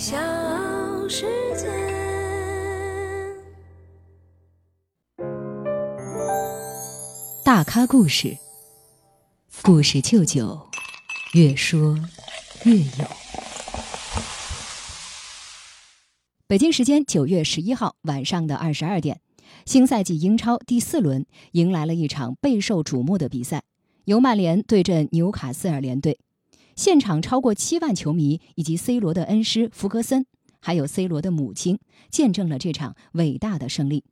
小世界。大咖故事，故事舅舅，越说越有。北京时间九月十一号晚上的二十二点，新赛季英超第四轮迎来了一场备受瞩目的比赛，由曼联对阵纽卡斯尔联队。现场超过七万球迷以及 C 罗的恩师弗格森，还有 C 罗的母亲，见证了这场伟大的胜利。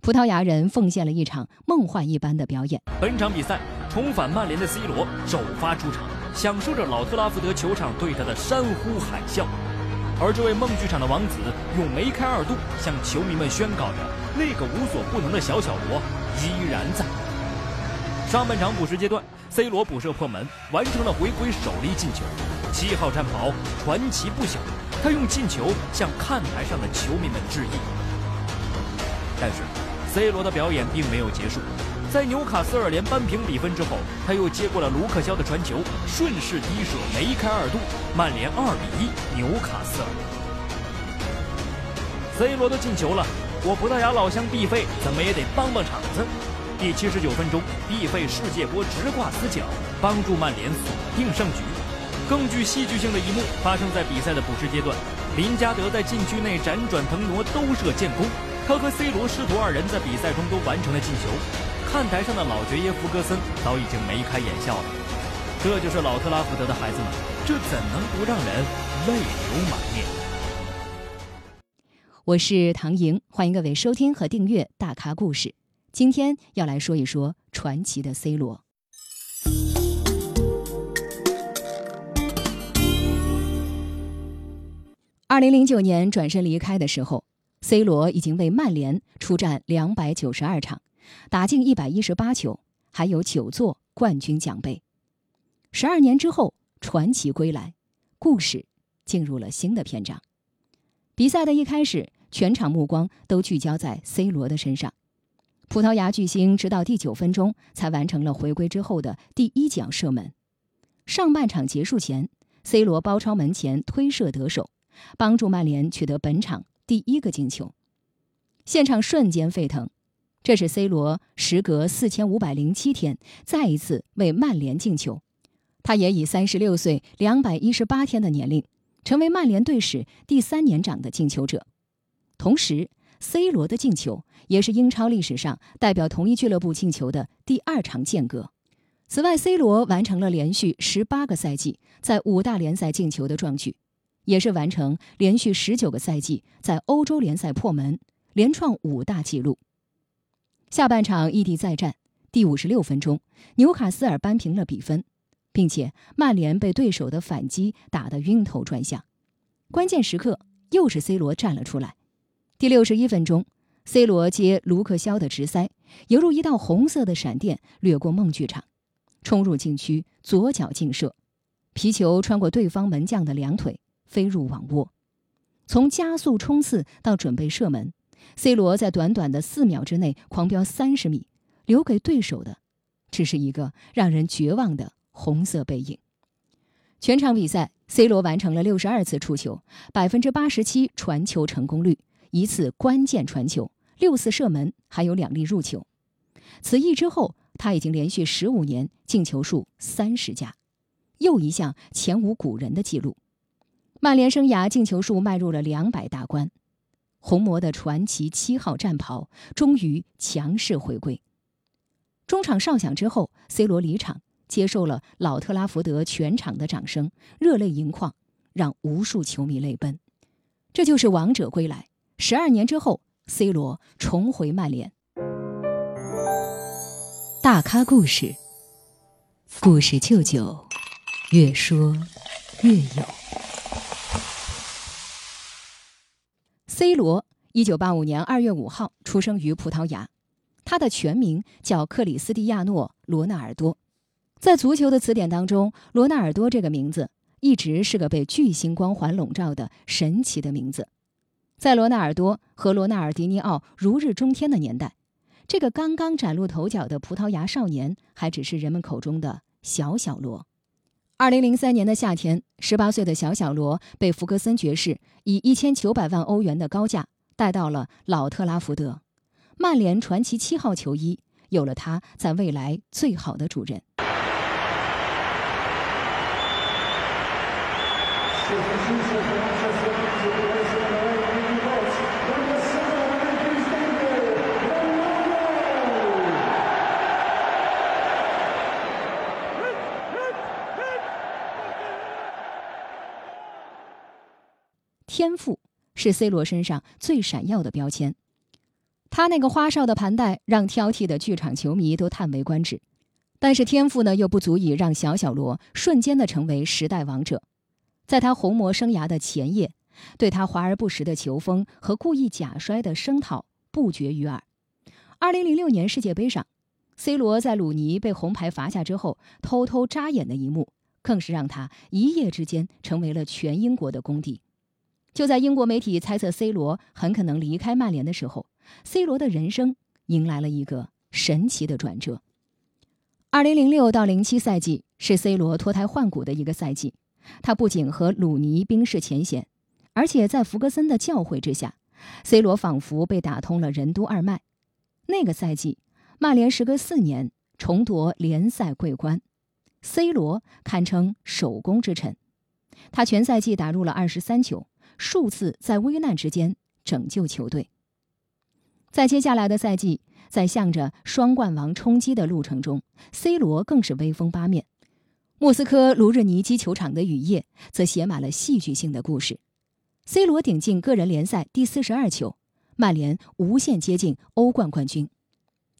葡萄牙人奉献了一场梦幻一般的表演。本场比赛，重返曼联的 C 罗首发出场，享受着老特拉福德球场对他的山呼海啸。而这位梦剧场的王子，用梅开二度向球迷们宣告着：那个无所不能的小小罗依然在。上半场补时阶段，C 罗补射破门，完成了回归首粒进球。七号战袍传奇不小，他用进球向看台上的球迷们致意。但是，C 罗的表演并没有结束，在纽卡斯尔联扳平比分之后，他又接过了卢克肖的传球，顺势低射梅开二度，曼联二比一纽卡斯尔。C 罗都进球了，我葡萄牙老乡毕费怎么也得帮帮场子。第七十九分钟，必费世界波直挂死角，帮助曼联锁定胜局。更具戏剧性的一幕发生在比赛的补时阶段，林加德在禁区内辗转腾挪，兜射建功。他和 C 罗师徒二人在比赛中都完成了进球。看台上的老爵爷弗格森早已经眉开眼笑了。这就是老特拉福德的孩子们，这怎能不让人泪流满面？我是唐莹，欢迎各位收听和订阅《大咖故事》。今天要来说一说传奇的 C 罗。二零零九年转身离开的时候，C 罗已经为曼联出战两百九十二场，打进一百一十八球，还有九座冠军奖杯。十二年之后，传奇归来，故事进入了新的篇章。比赛的一开始，全场目光都聚焦在 C 罗的身上。葡萄牙巨星直到第九分钟才完成了回归之后的第一脚射门。上半场结束前，C 罗包抄门前推射得手，帮助曼联取得本场第一个进球。现场瞬间沸腾，这是 C 罗时隔四千五百零七天再一次为曼联进球。他也以三十六岁两百一十八天的年龄，成为曼联队史第三年长的进球者。同时，C 罗的进球也是英超历史上代表同一俱乐部进球的第二场间隔。此外，C 罗完成了连续十八个赛季在五大联赛进球的壮举，也是完成连续十九个赛季在欧洲联赛破门，连创五大纪录。下半场异地再战，第五十六分钟，纽卡斯尔扳平了比分，并且曼联被对手的反击打得晕头转向。关键时刻，又是 C 罗站了出来。第六十一分钟，C 罗接卢克肖的直塞，犹如一道红色的闪电掠过梦剧场，冲入禁区，左脚劲射，皮球穿过对方门将的两腿，飞入网窝。从加速冲刺到准备射门，C 罗在短短的四秒之内狂飙三十米，留给对手的只是一个让人绝望的红色背影。全场比赛，C 罗完成了六十二次触球，百分之八十七传球成功率。一次关键传球，六次射门，还有两粒入球。此役之后，他已经连续十五年进球数三十加，又一项前无古人的纪录。曼联生涯进球数迈入了两百大关，红魔的传奇七号战袍终于强势回归。中场哨响之后，C 罗离场，接受了老特拉福德全场的掌声，热泪盈眶，让无数球迷泪奔。这就是王者归来。十二年之后，C 罗重回曼联。大咖故事，故事舅舅，越说越有。C 罗，一九八五年二月五号出生于葡萄牙，他的全名叫克里斯蒂亚诺·罗纳尔多。在足球的词典当中，罗纳尔多这个名字一直是个被巨星光环笼罩的神奇的名字。在罗纳尔多和罗纳尔迪尼奥如日中天的年代，这个刚刚崭露头角的葡萄牙少年还只是人们口中的小小罗。二零零三年的夏天，十八岁的小小罗被弗格森爵士以一千九百万欧元的高价带到了老特拉福德，曼联传奇七号球衣有了他在未来最好的主人。天赋是 C 罗身上最闪耀的标签，他那个花哨的盘带让挑剔的剧场球迷都叹为观止。但是天赋呢，又不足以让小小罗瞬间的成为时代王者。在他红魔生涯的前夜，对他华而不实的球风和故意假摔的声讨不绝于耳。二零零六年世界杯上，C 罗在鲁尼被红牌罚下之后偷偷扎眼的一幕，更是让他一夜之间成为了全英国的公敌。就在英国媒体猜测 C 罗很可能离开曼联的时候，C 罗的人生迎来了一个神奇的转折。二零零六到零七赛季是 C 罗脱胎换骨的一个赛季，他不仅和鲁尼冰释前嫌，而且在福格森的教诲之下，C 罗仿佛被打通了任督二脉。那个赛季，曼联时隔四年重夺联赛桂冠，C 罗堪称首功之臣，他全赛季打入了二十三球，数次在危难之间拯救球队。在接下来的赛季。在向着双冠王冲击的路程中，C 罗更是威风八面。莫斯科卢日尼基球场的雨夜则写满了戏剧性的故事。C 罗顶进个人联赛第四十二球，曼联无限接近欧冠冠军。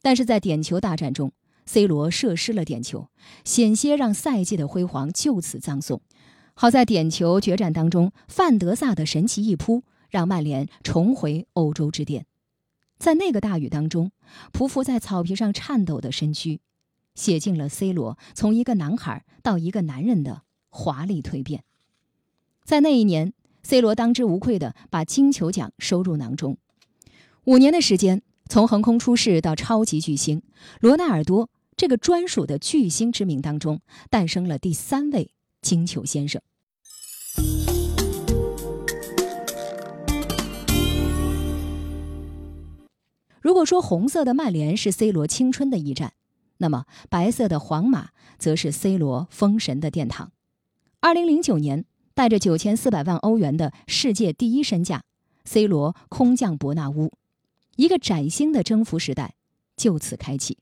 但是在点球大战中，C 罗射失了点球，险些让赛季的辉煌就此葬送。好在点球决战当中，范德萨的神奇一扑，让曼联重回欧洲之巅。在那个大雨当中，匍匐在草皮上颤抖的身躯，写进了 C 罗从一个男孩到一个男人的华丽蜕变。在那一年，C 罗当之无愧地把金球奖收入囊中。五年的时间，从横空出世到超级巨星，罗纳尔多这个专属的巨星之名当中，诞生了第三位金球先生。如果说红色的曼联是 C 罗青春的驿站，那么白色的皇马则是 C 罗封神的殿堂。二零零九年，带着九千四百万欧元的世界第一身价，C 罗空降伯纳乌，一个崭新的征服时代就此开启。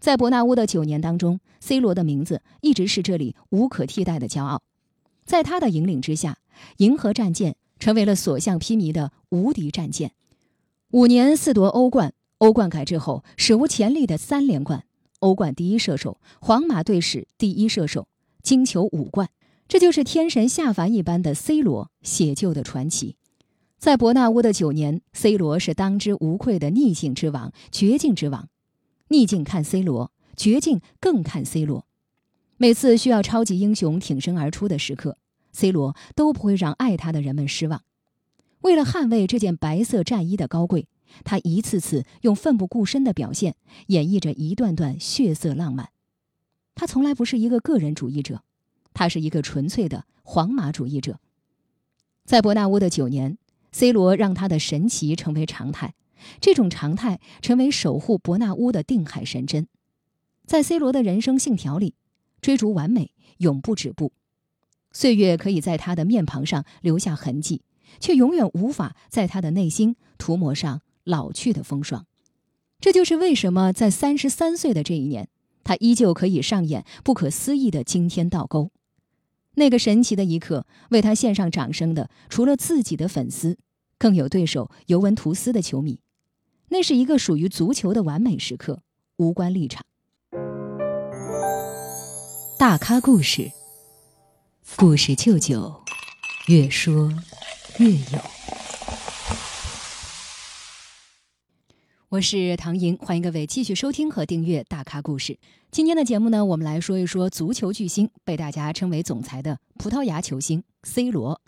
在伯纳乌的九年当中，C 罗的名字一直是这里无可替代的骄傲。在他的引领之下，银河战舰成为了所向披靡的无敌战舰。五年四夺欧冠，欧冠改制后史无前例的三连冠，欧冠第一射手，皇马队史第一射手，金球五冠，这就是天神下凡一般的 C 罗写就的传奇。在伯纳乌的九年，C 罗是当之无愧的逆境之王，绝境之王。逆境看 C 罗，绝境更看 C 罗。每次需要超级英雄挺身而出的时刻，C 罗都不会让爱他的人们失望。为了捍卫这件白色战衣的高贵，他一次次用奋不顾身的表现演绎着一段段血色浪漫。他从来不是一个个人主义者，他是一个纯粹的皇马主义者。在伯纳乌的九年，C 罗让他的神奇成为常态，这种常态成为守护伯纳乌的定海神针。在 C 罗的人生信条里，追逐完美永不止步。岁月可以在他的面庞上留下痕迹。却永远无法在他的内心涂抹上老去的风霜，这就是为什么在三十三岁的这一年，他依旧可以上演不可思议的惊天倒钩。那个神奇的一刻，为他献上掌声的，除了自己的粉丝，更有对手尤文图斯的球迷。那是一个属于足球的完美时刻，无关立场。大咖故事，故事舅舅，越说。越有，我是唐莹，欢迎各位继续收听和订阅《大咖故事》。今天的节目呢，我们来说一说足球巨星，被大家称为“总裁”的葡萄牙球星 C 罗。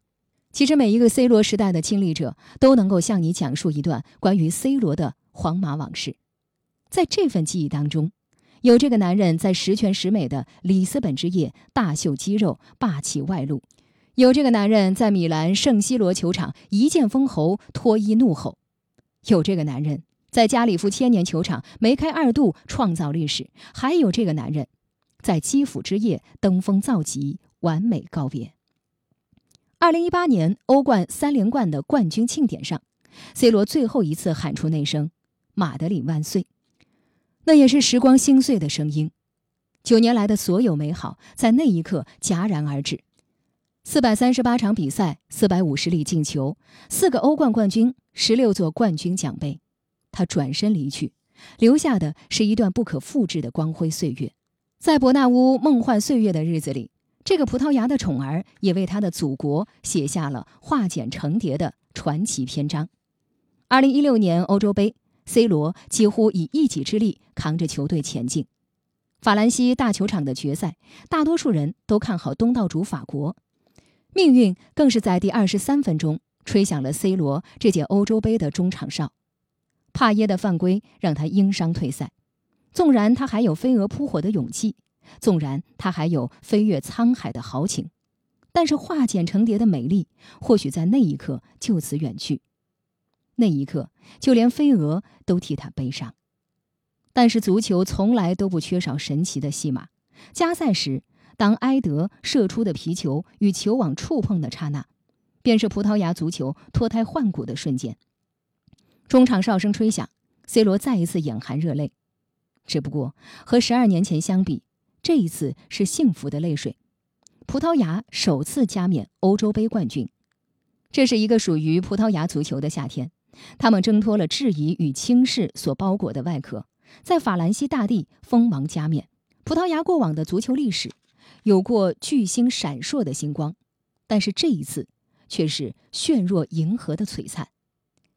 其实，每一个 C 罗时代的亲历者都能够向你讲述一段关于 C 罗的皇马往事。在这份记忆当中，有这个男人在十全十美的里斯本之夜大秀肌肉、霸气外露；有这个男人在米兰圣西罗球场一剑封喉、脱衣怒吼；有这个男人在加里夫千年球场梅开二度、创造历史；还有这个男人在基辅之夜登峰造极、完美告别。二零一八年欧冠三连冠的冠军庆典上，C 罗最后一次喊出那声“马德里万岁”。那也是时光心碎的声音，九年来的所有美好在那一刻戛然而止。四百三十八场比赛，四百五十粒进球，四个欧冠冠军，十六座冠军奖杯，他转身离去，留下的是一段不可复制的光辉岁月。在伯纳乌梦幻岁月的日子里，这个葡萄牙的宠儿也为他的祖国写下了化茧成蝶的传奇篇章。二零一六年欧洲杯。C 罗几乎以一己之力扛着球队前进。法兰西大球场的决赛，大多数人都看好东道主法国。命运更是在第二十三分钟吹响了 C 罗这届欧洲杯的中场哨。帕耶的犯规让他因伤退赛。纵然他还有飞蛾扑火的勇气，纵然他还有飞越沧海的豪情，但是化茧成蝶的美丽或许在那一刻就此远去。那一刻，就连飞蛾都替他悲伤。但是足球从来都不缺少神奇的戏码。加赛时，当埃德射出的皮球与球网触碰的刹那，便是葡萄牙足球脱胎换骨的瞬间。中场哨声吹响，C 罗再一次眼含热泪。只不过和十二年前相比，这一次是幸福的泪水。葡萄牙首次加冕欧洲杯冠军，这是一个属于葡萄牙足球的夏天。他们挣脱了质疑与轻视所包裹的外壳，在法兰西大地锋芒加冕。葡萄牙过往的足球历史有过巨星闪烁的星光，但是这一次却是炫若银河的璀璨。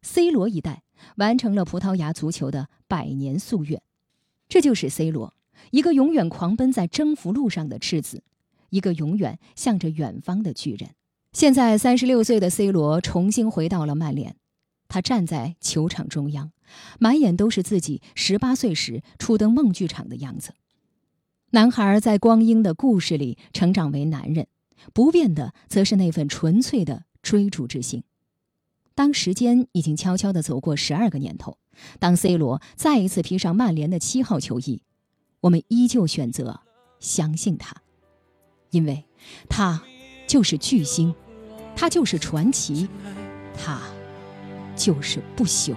C 罗一代完成了葡萄牙足球的百年夙愿，这就是 C 罗，一个永远狂奔在征服路上的赤子，一个永远向着远方的巨人。现在三十六岁的 C 罗重新回到了曼联。他站在球场中央，满眼都是自己十八岁时初登梦剧场的样子。男孩在光阴的故事里成长为男人，不变的则是那份纯粹的追逐之心。当时间已经悄悄地走过十二个年头，当 C 罗再一次披上曼联的七号球衣，我们依旧选择相信他，因为他就是巨星，他就是传奇，他。就是不朽。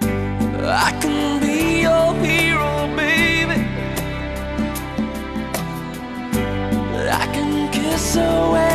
I can be your hero, baby. I can kiss away